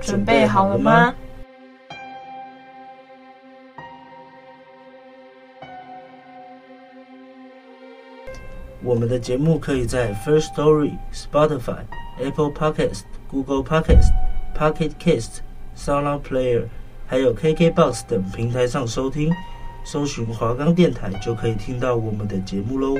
准备好了吗？我们的节目可以在 First Story、Spotify、Apple Podcast、Google Podcast、Pocket Cast、SoundCloud Player，还有 KKBox 等平台上收听。搜寻华冈电台就可以听到我们的节目喽。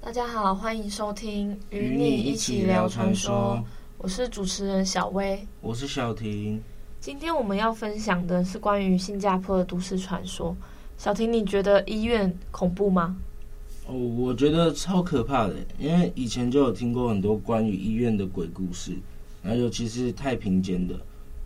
大家好，欢迎收听《与你一起聊传说》。我是主持人小薇，我是小婷。今天我们要分享的是关于新加坡的都市传说。小婷，你觉得医院恐怖吗？哦，我觉得超可怕的，因为以前就有听过很多关于医院的鬼故事，然后尤其是太平间的，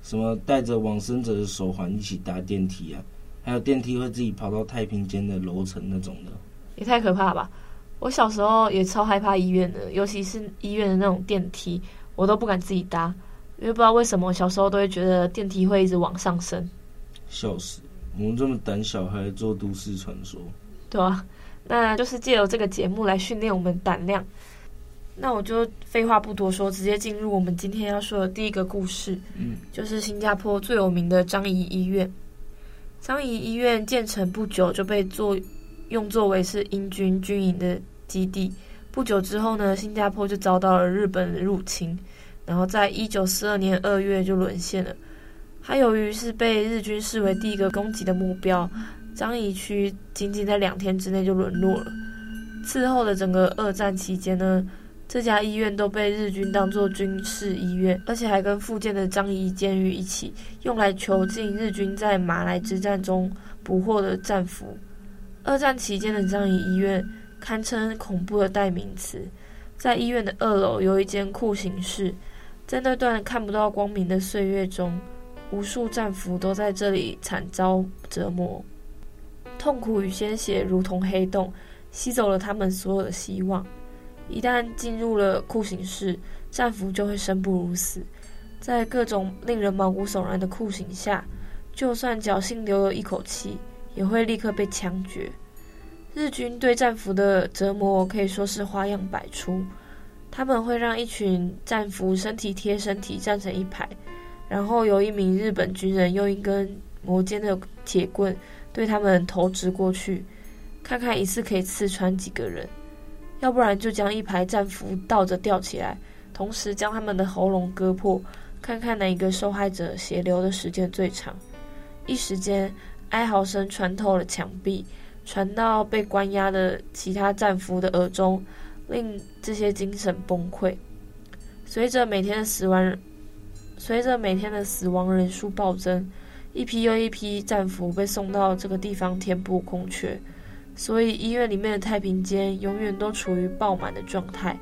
什么带着往生者的手环一起搭电梯啊，还有电梯会自己跑到太平间的楼层那种的，也太可怕了吧！我小时候也超害怕医院的，尤其是医院的那种电梯。我都不敢自己搭，因为不知道为什么小时候都会觉得电梯会一直往上升。笑死，我们这么胆小还做都市传说？对啊，那就是借由这个节目来训练我们胆量。那我就废话不多说，直接进入我们今天要说的第一个故事。嗯，就是新加坡最有名的樟宜医院。樟宜医院建成不久就被作用作为是英军军营的基地。不久之后呢，新加坡就遭到了日本的入侵，然后在一九四二年二月就沦陷了。还由于是被日军视为第一个攻击的目标，樟宜区仅仅在两天之内就沦落了。此后的整个二战期间呢，这家医院都被日军当作军事医院，而且还跟附近的樟宜监狱一起用来囚禁日军在马来之战中捕获的战俘。二战期间的樟宜医院。堪称恐怖的代名词。在医院的二楼有一间酷刑室，在那段看不到光明的岁月中，无数战俘都在这里惨遭折磨，痛苦与鲜血如同黑洞，吸走了他们所有的希望。一旦进入了酷刑室，战俘就会生不如死。在各种令人毛骨悚然的酷刑下，就算侥幸留有一口气，也会立刻被枪决。日军对战俘的折磨可以说是花样百出，他们会让一群战俘身体贴身体站成一排，然后由一名日本军人用一根磨尖的铁棍对他们投掷过去，看看一次可以刺穿几个人，要不然就将一排战俘倒着吊起来，同时将他们的喉咙割破，看看哪一个受害者血流的时间最长。一时间，哀嚎声穿透了墙壁。传到被关押的其他战俘的耳中，令这些精神崩溃。随着每天的死亡，随着每天的死亡人数暴增，一批又一批战俘被送到这个地方填补空缺，所以医院里面的太平间永远都处于爆满的状态。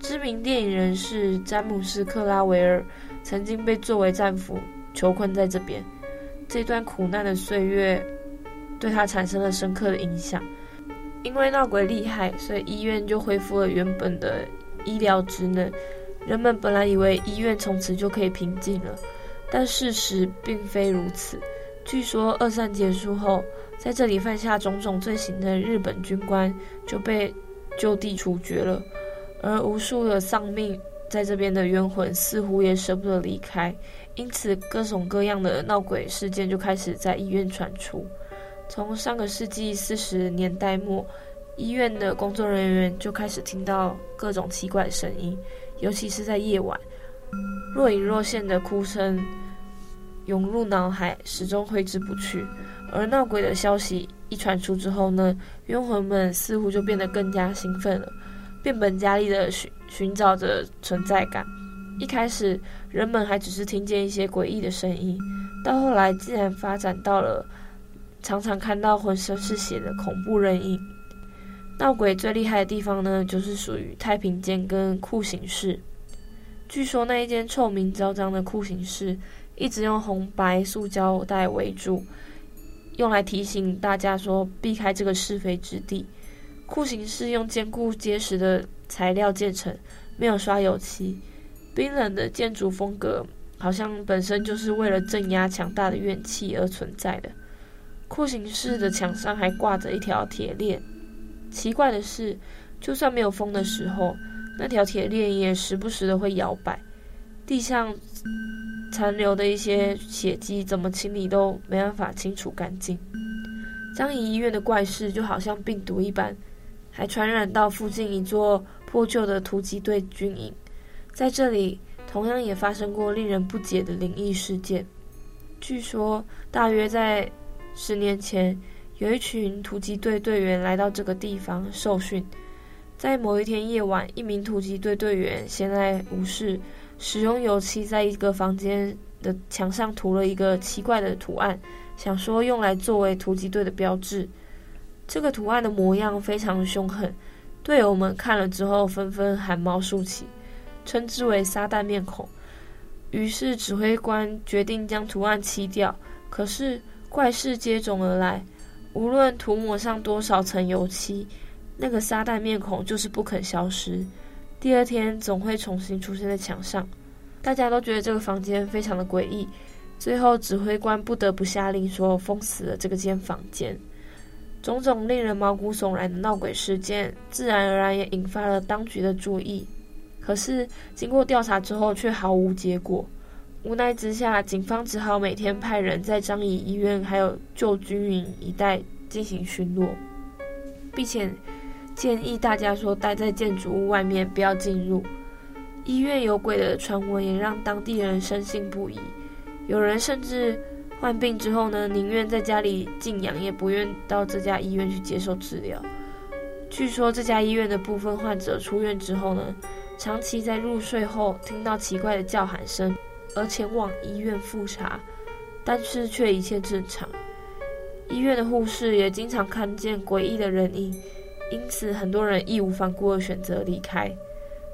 知名电影人士詹姆斯·克拉维尔曾经被作为战俘囚困在这边，这段苦难的岁月。对他产生了深刻的影响，因为闹鬼厉害，所以医院就恢复了原本的医疗职能。人们本来以为医院从此就可以平静了，但事实并非如此。据说二战结束后，在这里犯下种种罪行的日本军官就被就地处决了，而无数的丧命在这边的冤魂似乎也舍不得离开，因此各种各样的闹鬼事件就开始在医院传出。从上个世纪四十年代末，医院的工作人员就开始听到各种奇怪的声音，尤其是在夜晚，若隐若现的哭声涌入脑海，始终挥之不去。而闹鬼的消息一传出之后呢，冤魂们似乎就变得更加兴奋了，变本加厉地寻寻找着存在感。一开始，人们还只是听见一些诡异的声音，到后来竟然发展到了常常看到浑身是血的恐怖人影。闹鬼最厉害的地方呢，就是属于太平间跟酷刑室。据说那一间臭名昭彰的酷刑室，一直用红白塑胶袋围住，用来提醒大家说避开这个是非之地。酷刑室用坚固结实的材料建成，没有刷油漆。冰冷的建筑风格，好像本身就是为了镇压强大的怨气而存在的。酷刑室的墙上还挂着一条铁链。奇怪的是，就算没有风的时候，那条铁链也时不时的会摇摆。地上残留的一些血迹，怎么清理都没办法清除干净。樟宜医院的怪事就好像病毒一般，还传染到附近一座破旧的突击队军营。在这里，同样也发生过令人不解的灵异事件。据说，大约在十年前，有一群突击队队员来到这个地方受训。在某一天夜晚，一名突击队队员闲来无事，使用油漆在一个房间的墙上涂了一个奇怪的图案，想说用来作为突击队的标志。这个图案的模样非常凶狠，队友们看了之后纷纷汗毛竖起。称之为“撒旦面孔”，于是指挥官决定将图案漆掉。可是怪事接踵而来，无论涂抹上多少层油漆，那个撒旦面孔就是不肯消失。第二天总会重新出现在墙上。大家都觉得这个房间非常的诡异，最后指挥官不得不下令说封死了这个间房间。种种令人毛骨悚然的闹鬼事件，自然而然也引发了当局的注意。可是经过调查之后，却毫无结果。无奈之下，警方只好每天派人在樟宜医院还有旧军营一带进行巡逻，并且建议大家说待在建筑物外面，不要进入。医院有鬼的传闻也让当地人深信不疑。有人甚至患病之后呢，宁愿在家里静养，也不愿到这家医院去接受治疗。据说这家医院的部分患者出院之后呢，长期在入睡后听到奇怪的叫喊声，而前往医院复查，但是却一切正常。医院的护士也经常看见诡异的人影，因此很多人义无反顾地选择离开。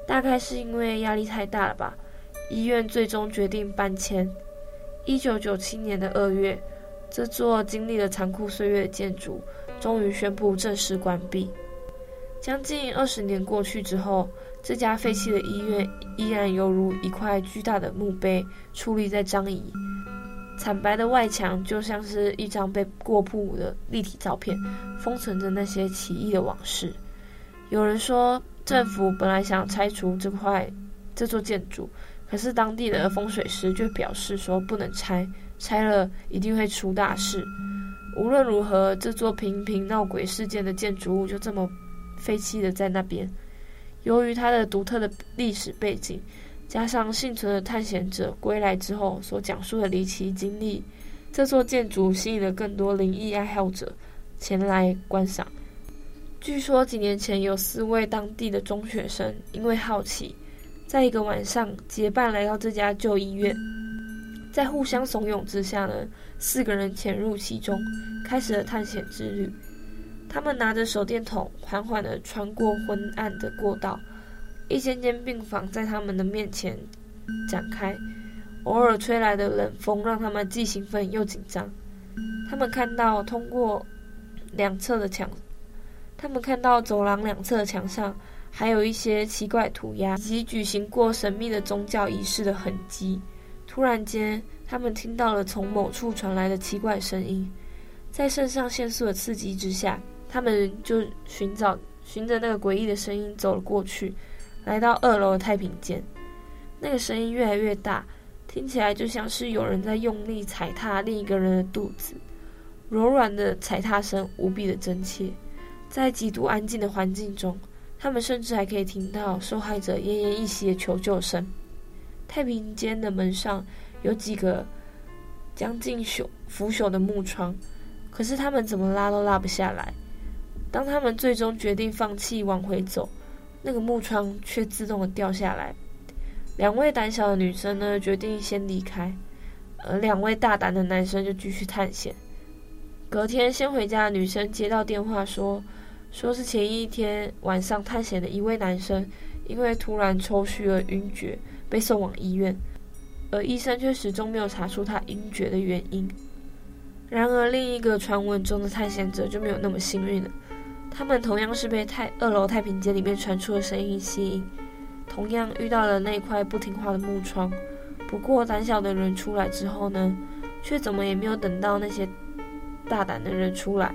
大概是因为压力太大了吧，医院最终决定搬迁。一九九七年的二月，这座经历了残酷岁月的建筑终于宣布正式关闭。将近二十年过去之后，这家废弃的医院依然犹如一块巨大的墓碑矗立在张仪，惨白的外墙就像是一张被过曝的立体照片，封存着那些奇异的往事。有人说，政府本来想拆除这块这座建筑，可是当地的风水师却表示说不能拆，拆了一定会出大事。无论如何，这座频频闹鬼事件的建筑物就这么。废弃的在那边，由于它的独特的历史背景，加上幸存的探险者归来之后所讲述的离奇经历，这座建筑吸引了更多灵异爱好者前来观赏。据说几年前有四位当地的中学生因为好奇，在一个晚上结伴来到这家旧医院，在互相怂恿之下呢，四个人潜入其中，开始了探险之旅。他们拿着手电筒，缓缓地穿过昏暗的过道，一间间病房在他们的面前展开。偶尔吹来的冷风让他们既兴奋又紧张。他们看到通过两侧的墙，他们看到走廊两侧的墙上还有一些奇怪涂鸦，以及举行过神秘的宗教仪式的痕迹。突然间，他们听到了从某处传来的奇怪声音，在肾上腺素的刺激之下。他们就寻找，循着那个诡异的声音走了过去，来到二楼的太平间。那个声音越来越大，听起来就像是有人在用力踩踏另一个人的肚子。柔软的踩踏声无比的真切。在极度安静的环境中，他们甚至还可以听到受害者奄奄一息的求救声。太平间的门上有几个将近朽腐朽的木窗，可是他们怎么拉都拉不下来。当他们最终决定放弃往回走，那个木窗却自动的掉下来。两位胆小的女生呢，决定先离开，而两位大胆的男生就继续探险。隔天先回家的女生接到电话说，说是前一天晚上探险的一位男生，因为突然抽搐而晕厥，被送往医院，而医生却始终没有查出他晕厥的原因。然而另一个传闻中的探险者就没有那么幸运了，他们同样是被太二楼太平间里面传出的声音吸引。同样遇到了那块不听话的木窗，不过胆小的人出来之后呢，却怎么也没有等到那些大胆的人出来。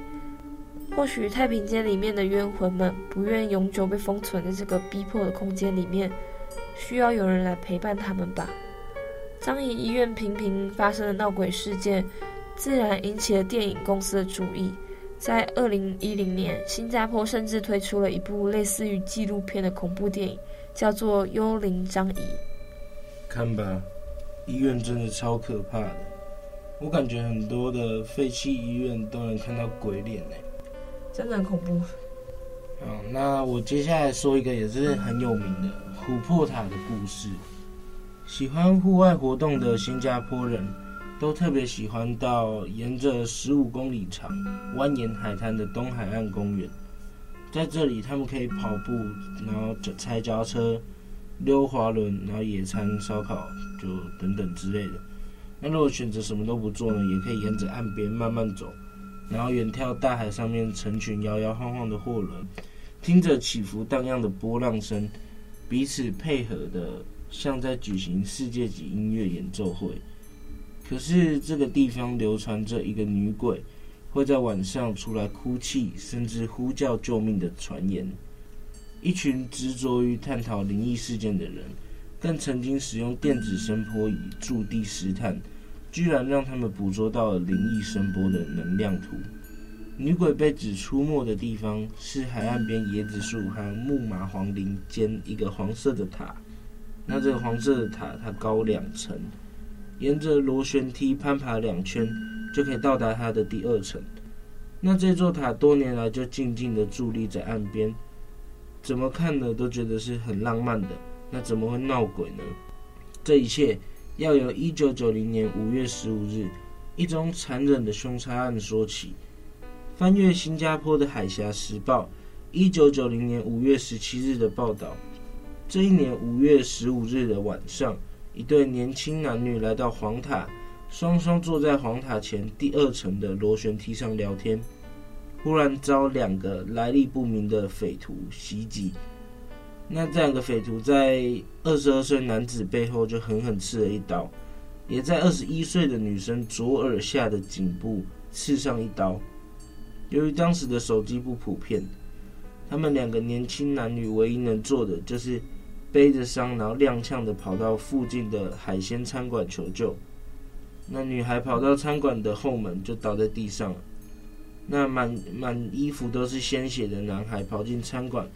或许太平间里面的冤魂们不愿永久被封存在这个逼迫的空间里面，需要有人来陪伴他们吧。张仪医院频频发生的闹鬼事件，自然引起了电影公司的注意。在二零一零年，新加坡甚至推出了一部类似于纪录片的恐怖电影。叫做《幽灵张仪》，看吧，医院真的超可怕的。我感觉很多的废弃医院都能看到鬼脸呢，真的很恐怖。好，那我接下来说一个也是很有名的琥珀塔的故事。喜欢户外活动的新加坡人都特别喜欢到沿着十五公里长蜿蜒海滩的东海岸公园。在这里，他们可以跑步，然后踩脚车、溜滑轮，然后野餐、烧烤，就等等之类的。那如果选择什么都不做呢？也可以沿着岸边慢慢走，然后远眺大海上面成群摇摇晃晃的货轮，听着起伏荡漾的波浪声，彼此配合的像在举行世界级音乐演奏会。可是这个地方流传着一个女鬼。会在晚上出来哭泣，甚至呼叫救命的传言。一群执着于探讨灵异事件的人，更曾经使用电子声波仪驻地实探，居然让他们捕捉到了灵异声波的能量图。女鬼被指出没的地方是海岸边椰子树和木麻黄林间一个黄色的塔。那这个黄色的塔，它高两层，沿着螺旋梯攀爬两圈。就可以到达它的第二层。那这座塔多年来就静静地伫立在岸边，怎么看呢都觉得是很浪漫的。那怎么会闹鬼呢？这一切要由一九九零年五月十五日一宗残忍的凶杀案说起。翻阅新加坡的《海峡时报》一九九零年五月十七日的报道，这一年五月十五日的晚上，一对年轻男女来到黄塔。双双坐在黄塔前第二层的螺旋梯上聊天，忽然遭两个来历不明的匪徒袭击。那这两个匪徒在二十二岁男子背后就狠狠刺了一刀，也在二十一岁的女生左耳下的颈部刺上一刀。由于当时的手机不普遍，他们两个年轻男女唯一能做的就是背着伤，然后踉跄的跑到附近的海鲜餐馆求救。那女孩跑到餐馆的后门，就倒在地上了。那满满衣服都是鲜血的男孩跑进餐馆，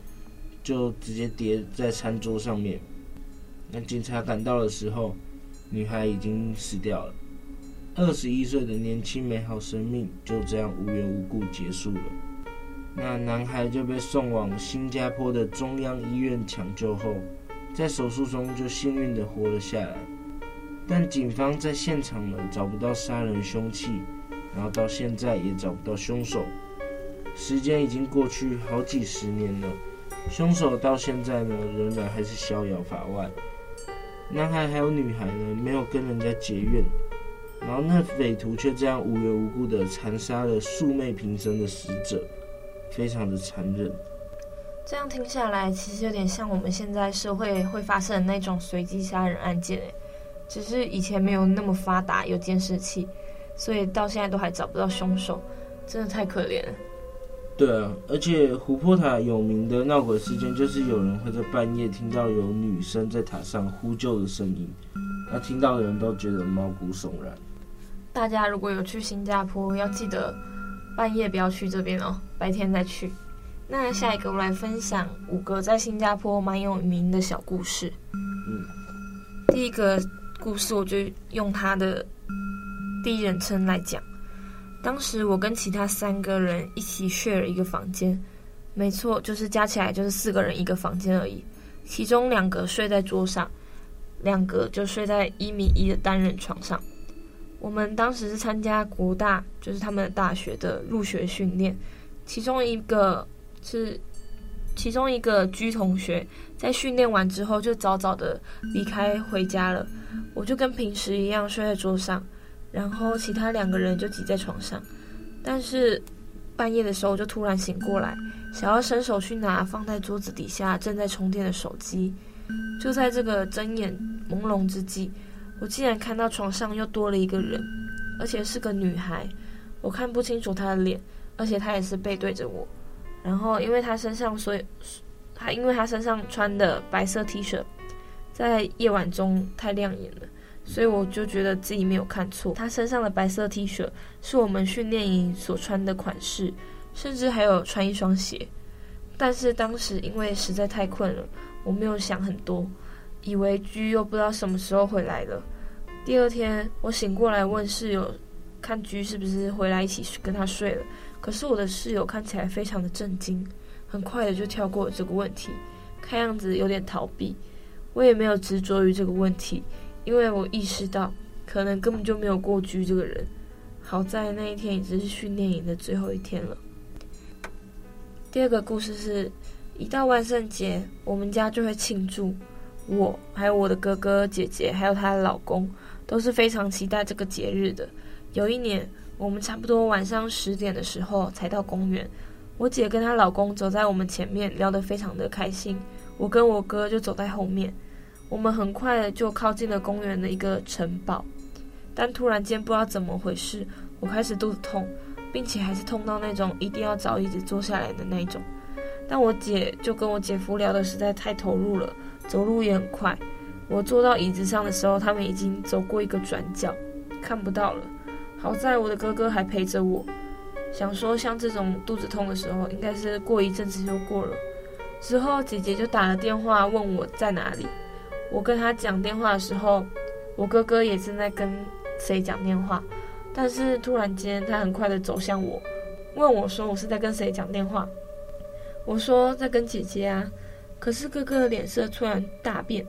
就直接跌在餐桌上面。那警察赶到的时候，女孩已经死掉了。二十一岁的年轻美好生命就这样无缘无故结束了。那男孩就被送往新加坡的中央医院抢救后，在手术中就幸运地活了下来。但警方在现场呢，找不到杀人凶器，然后到现在也找不到凶手。时间已经过去好几十年了，凶手到现在呢仍然还是逍遥法外。男孩还有女孩呢没有跟人家结怨，然后那匪徒却这样无缘无故的残杀了素昧平生的死者，非常的残忍。这样听下来，其实有点像我们现在社会会发生的那种随机杀人案件诶。只是以前没有那么发达，有监视器，所以到现在都还找不到凶手，真的太可怜了。对啊，而且琥珀塔有名的闹鬼事件，就是有人会在半夜听到有女生在塔上呼救的声音，那听到的人都觉得毛骨悚然。大家如果有去新加坡，要记得半夜不要去这边哦，白天再去。那下一个我来分享五个在新加坡蛮有名的小故事。嗯，第一个故事我就用他的第一人称来讲。当时我跟其他三个人一起 share 一个房间，没错，就是加起来就是四个人一个房间而已。其中两个睡在桌上，两个就睡在一米一的单人床上。我们当时是参加国大，就是他们的大学的入学训练，其中一个是其中一个居同学，在训练完之后就早早的离开回家了，我就跟平时一样睡在桌上。然后其他两个人就挤在床上，但是半夜的时候我就突然醒过来，想要伸手去拿放在桌子底下正在充电的手机。就在这个睁眼朦胧之际，我竟然看到床上又多了一个人，而且是个女孩。我看不清楚她的脸，而且她也是背对着我。然后因为他身上所以，他因为他身上穿的白色 T 恤，在夜晚中太亮眼了。所以我就觉得自己没有看错，他身上的白色 T 恤是我们训练营所穿的款式，甚至还有穿一双鞋。但是当时因为实在太困了，我没有想很多，以为居又不知道什么时候回来了。第二天我醒过来问室友，看居是不是回来一起跟他睡了。可是我的室友看起来非常的震惊，很快的就跳过了这个问题，看样子有点逃避。我也没有执着于这个问题。因为我意识到，可能根本就没有过居这个人。好在那一天已经是训练营的最后一天了。第二个故事是，一到万圣节，我们家就会庆祝。我还有我的哥哥姐姐，还有她的老公，都是非常期待这个节日的。有一年，我们差不多晚上十点的时候才到公园。我姐跟她老公走在我们前面，聊得非常的开心。我跟我哥就走在后面。我们很快就靠近了公园的一个城堡，但突然间不知道怎么回事，我开始肚子痛，并且还是痛到那种一定要找椅子坐下来的那种。但我姐就跟我姐夫聊得实在太投入了，走路也很快。我坐到椅子上的时候，他们已经走过一个转角，看不到了。好在我的哥哥还陪着我，想说像这种肚子痛的时候，应该是过一阵子就过了。之后姐姐就打了电话问我在哪里。我跟他讲电话的时候，我哥哥也正在跟谁讲电话，但是突然间他很快的走向我，问我说我是在跟谁讲电话。我说在跟姐姐啊，可是哥哥的脸色突然大变。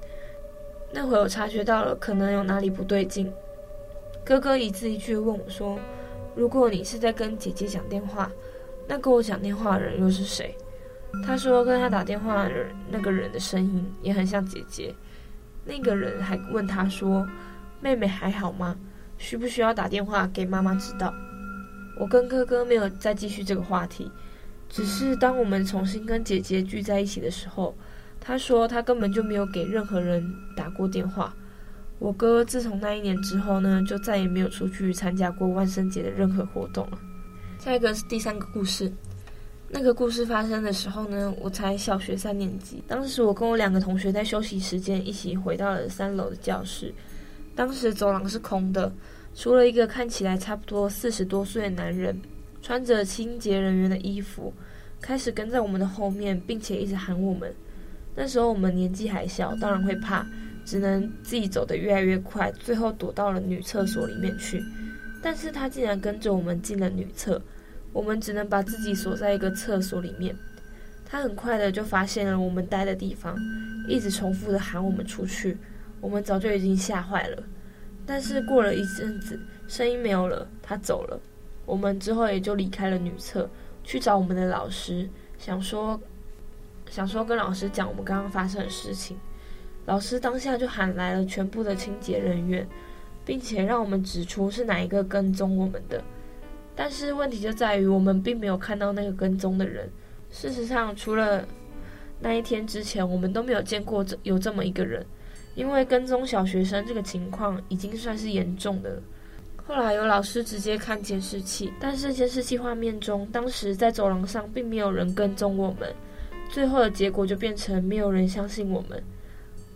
那会我察觉到了可能有哪里不对劲，哥哥一字一句问我说：“如果你是在跟姐姐讲电话，那跟我讲电话的人又是谁？”他说跟他打电话的人那个人的声音也很像姐姐。那个人还问他说：“妹妹还好吗？需不需要打电话给妈妈知道？”我跟哥哥没有再继续这个话题，只是当我们重新跟姐姐聚在一起的时候，他说他根本就没有给任何人打过电话。我哥自从那一年之后呢，就再也没有出去参加过万圣节的任何活动了。下一个是第三个故事。那个故事发生的时候呢，我才小学三年级。当时我跟我两个同学在休息时间一起回到了三楼的教室。当时走廊是空的，除了一个看起来差不多四十多岁的男人，穿着清洁人员的衣服，开始跟在我们的后面，并且一直喊我们。那时候我们年纪还小，当然会怕，只能自己走得越来越快，最后躲到了女厕所里面去。但是他竟然跟着我们进了女厕。我们只能把自己锁在一个厕所里面。他很快的就发现了我们待的地方，一直重复的喊我们出去。我们早就已经吓坏了。但是过了一阵子，声音没有了，他走了。我们之后也就离开了女厕，去找我们的老师，想说，想说跟老师讲我们刚刚发生的事情。老师当下就喊来了全部的清洁人员，并且让我们指出是哪一个跟踪我们的。但是问题就在于，我们并没有看到那个跟踪的人。事实上，除了那一天之前，我们都没有见过这有这么一个人。因为跟踪小学生这个情况已经算是严重的了。后来有老师直接看监视器，但是监视器画面中，当时在走廊上并没有人跟踪我们。最后的结果就变成没有人相信我们。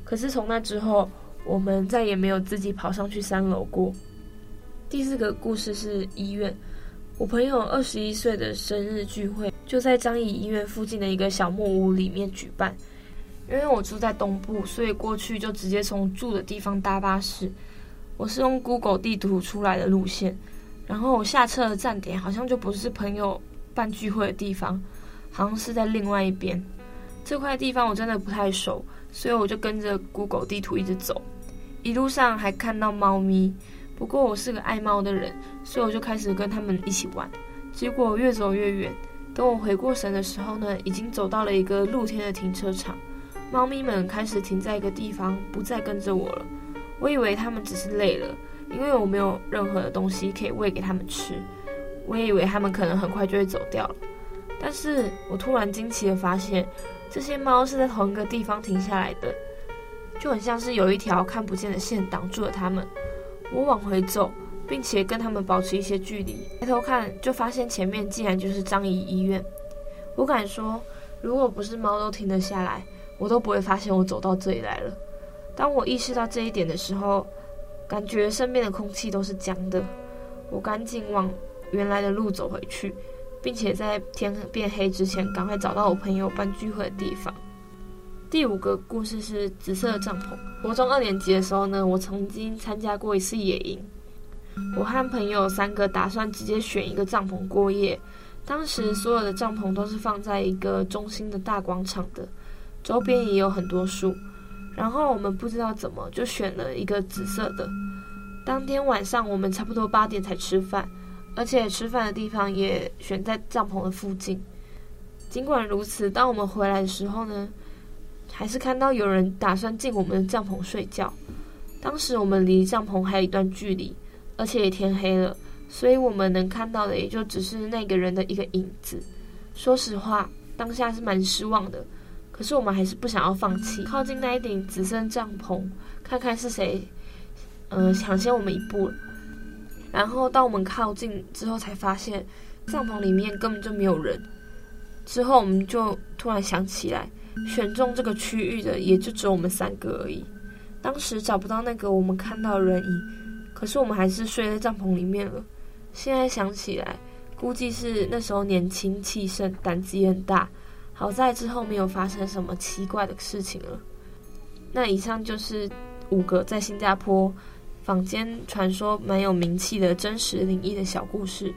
可是从那之后，我们再也没有自己跑上去三楼过。第四个故事是医院。我朋友二十一岁的生日聚会，就在樟宜医院附近的一个小木屋里面举办。因为我住在东部，所以过去就直接从住的地方搭巴士。我是用 Google 地图出来的路线，然后我下车的站点好像就不是朋友办聚会的地方，好像是在另外一边。这块地方我真的不太熟，所以我就跟着 Google 地图一直走。一路上还看到猫咪，不过我是个爱猫的人，所以我就开始跟他们一起玩。结果越走越远，等我回过神的时候呢，已经走到了一个露天的停车场。猫咪们开始停在一个地方，不再跟着我了。我以为它们只是累了，因为我没有任何的东西可以喂给它们吃。我也以为它们可能很快就会走掉了。但是我突然惊奇地发现，这些猫是在同一个地方停下来的，就很像是有一条看不见的线挡住了它们。我往回走，并且跟它们保持一些距离，抬头看就发现前面竟然就是樟宜医院。我敢说，如果不是猫都停了下来，我都不会发现我走到这里来了。当我意识到这一点的时候，感觉身边的空气都是僵的。我赶紧往原来的路走回去，并且在天变黑之前赶快找到我朋友办聚会的地方。第五个故事是紫色的帐篷。国中二年级的时候呢，我曾经参加过一次野营。我和朋友三个打算直接选一个帐篷过夜。当时所有的帐篷都是放在一个中心的大广场的。周边也有很多树，然后我们不知道怎么就选了一个紫色的。当天晚上我们差不多八点才吃饭，而且吃饭的地方也选在帐篷的附近。尽管如此，当我们回来的时候呢，还是看到有人打算进我们的帐篷睡觉。当时我们离帐篷还有一段距离，而且也天黑了，所以我们能看到的也就只是那个人的一个影子。说实话，当下是蛮失望的。可是我们还是不想要放弃，靠近那一顶紫色帐篷，看看是谁，嗯、呃，抢先我们一步了。然后当我们靠近之后，才发现帐篷里面根本就没有人。之后我们就突然想起来，选中这个区域的也就只有我们三个而已。当时找不到那个我们看到的人影，可是我们还是睡在帐篷里面了。现在想起来，估计是那时候年轻气盛，胆子也很大。好在之后没有发生什么奇怪的事情了。那以上就是五个在新加坡坊间传说蛮有名气的真实灵异的小故事。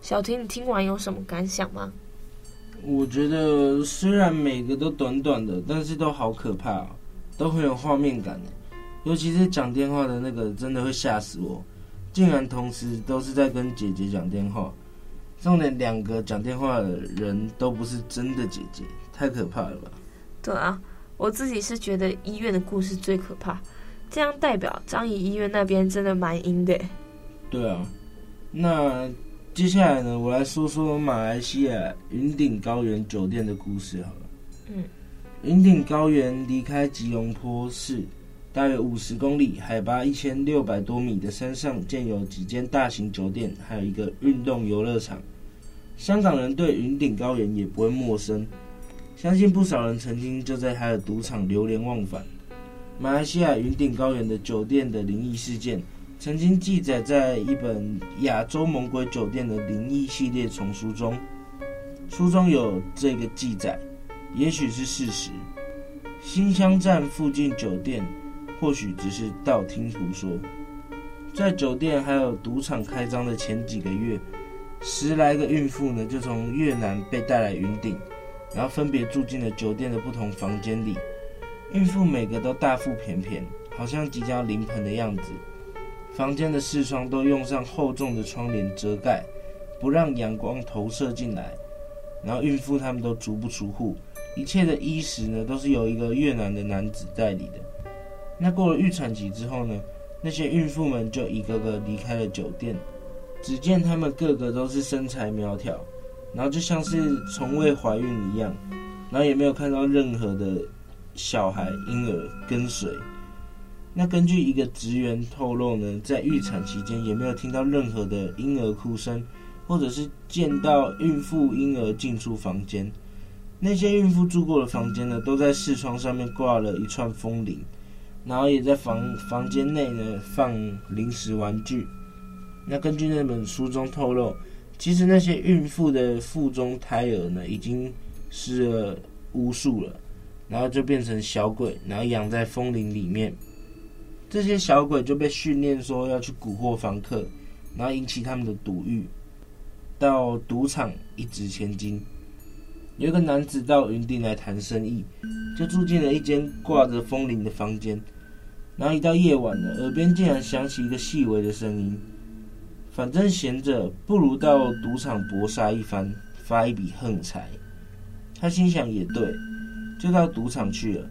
小婷，你听完有什么感想吗？我觉得虽然每个都短短的，但是都好可怕哦，都很有画面感。尤其是讲电话的那个，真的会吓死我，竟然同时都是在跟姐姐讲电话。重点，两个讲电话的人都不是真的姐姐，太可怕了吧？对啊，我自己是觉得医院的故事最可怕，这样代表张仪医院那边真的蛮阴的。对啊，那接下来呢，我来说说马来西亚云顶高原酒店的故事好了。嗯，云顶高原离开吉隆坡市大约五十公里，海拔一千六百多米的山上，建有几间大型酒店，还有一个运动游乐场。香港人对云顶高原也不会陌生，相信不少人曾经就在他的赌场流连忘返。马来西亚云顶高原的酒店的灵异事件，曾经记载在一本《亚洲猛鬼酒店的灵异系列丛书》中，书中有这个记载，也许是事实。新乡站附近酒店，或许只是道听途说。在酒店还有赌场开张的前几个月。十来个孕妇呢，就从越南被带来云顶，然后分别住进了酒店的不同房间里。孕妇每个都大腹便便，好像即将临盆的样子。房间的四窗都用上厚重的窗帘遮盖，不让阳光投射进来。然后孕妇他们都足不出户，一切的衣食呢，都是由一个越南的男子代理的。那过了预产期之后呢，那些孕妇们就一个个离开了酒店。只见他们个个都是身材苗条，然后就像是从未怀孕一样，然后也没有看到任何的小孩婴儿跟随。那根据一个职员透露呢，在预产期间也没有听到任何的婴儿哭声，或者是见到孕妇婴儿进出房间。那些孕妇住过的房间呢，都在视窗上面挂了一串风铃，然后也在房房间内呢放零食玩具。那根据那本书中透露，其实那些孕妇的腹中胎儿呢，已经湿了巫术了，然后就变成小鬼，然后养在风铃里面。这些小鬼就被训练说要去蛊惑房客，然后引起他们的赌欲，到赌场一掷千金。有一个男子到云顶来谈生意，就住进了一间挂着风铃的房间。然后一到夜晚了，耳边竟然响起一个细微的声音：“反正闲着，不如到赌场搏杀一番，发一笔横财。”他心想也对，就到赌场去了。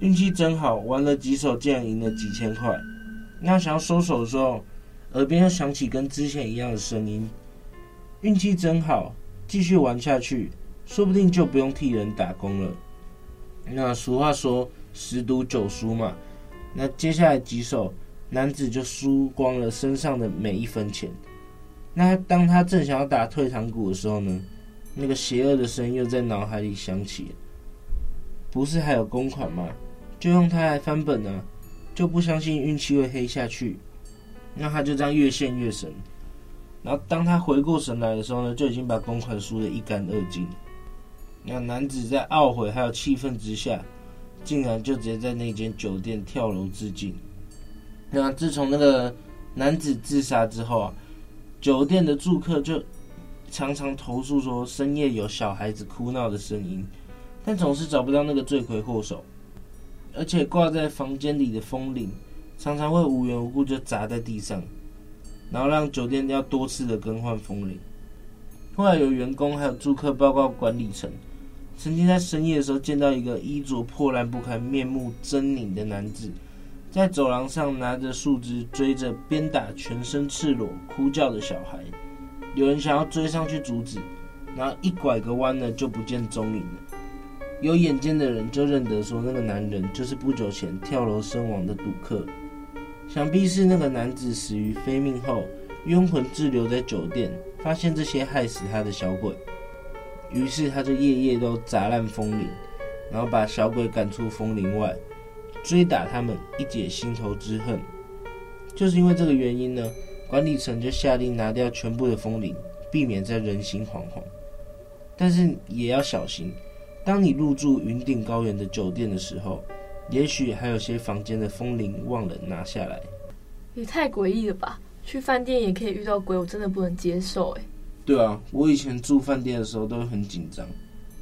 运气真好，玩了几手竟然赢了几千块。那想要收手的时候，耳边又响起跟之前一样的声音：“运气真好，继续玩下去。”说不定就不用替人打工了。那俗话说“十赌九输”嘛。那接下来几手，男子就输光了身上的每一分钱。那当他正想要打退堂鼓的时候呢，那个邪恶的声音又在脑海里响起：“不是还有公款吗？就用它来翻本呢、啊，就不相信运气会黑下去。”那他就这样越陷越深。然后当他回过神来的时候呢，就已经把公款输得一干二净。那男子在懊悔还有气愤之下，竟然就直接在那间酒店跳楼自尽。那自从那个男子自杀之后啊，酒店的住客就常常投诉说，深夜有小孩子哭闹的声音，但总是找不到那个罪魁祸首。而且挂在房间里的风铃，常常会无缘无故就砸在地上，然后让酒店要多次的更换风铃。后来有员工还有住客报告管理层。曾经在深夜的时候见到一个衣着破烂不堪、面目狰狞的男子，在走廊上拿着树枝追着鞭打全身赤裸哭叫的小孩。有人想要追上去阻止，然后一拐个弯呢就不见踪影了。有眼尖的人就认得说，那个男人就是不久前跳楼身亡的赌客，想必是那个男子死于非命后，冤魂滞留在酒店，发现这些害死他的小鬼。于是他就夜夜都砸烂风铃，然后把小鬼赶出风铃外，追打他们，一解心头之恨。就是因为这个原因呢，管理层就下令拿掉全部的风铃，避免再人心惶惶。但是也要小心，当你入住云顶高原的酒店的时候，也许还有些房间的风铃忘了拿下来。也太诡异了吧！去饭店也可以遇到鬼，我真的不能接受哎。对啊，我以前住饭店的时候都会很紧张，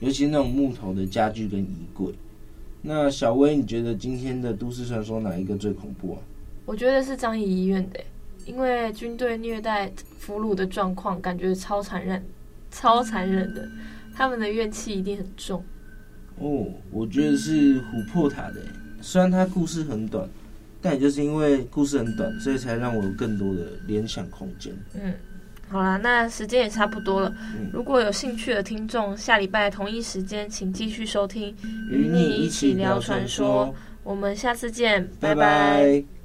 尤其那种木头的家具跟衣柜。那小薇，你觉得今天的都市传说哪一个最恐怖啊？我觉得是张仪医院的，因为军队虐待俘虏的状况感觉超残忍、超残忍的，他们的怨气一定很重。哦，我觉得是琥珀塔的，虽然它故事很短，但也就是因为故事很短，所以才让我有更多的联想空间。嗯。好啦，那时间也差不多了。如果有兴趣的听众，下礼拜同一时间，请继续收听，与你一起聊传说。我们下次见，拜拜。拜拜。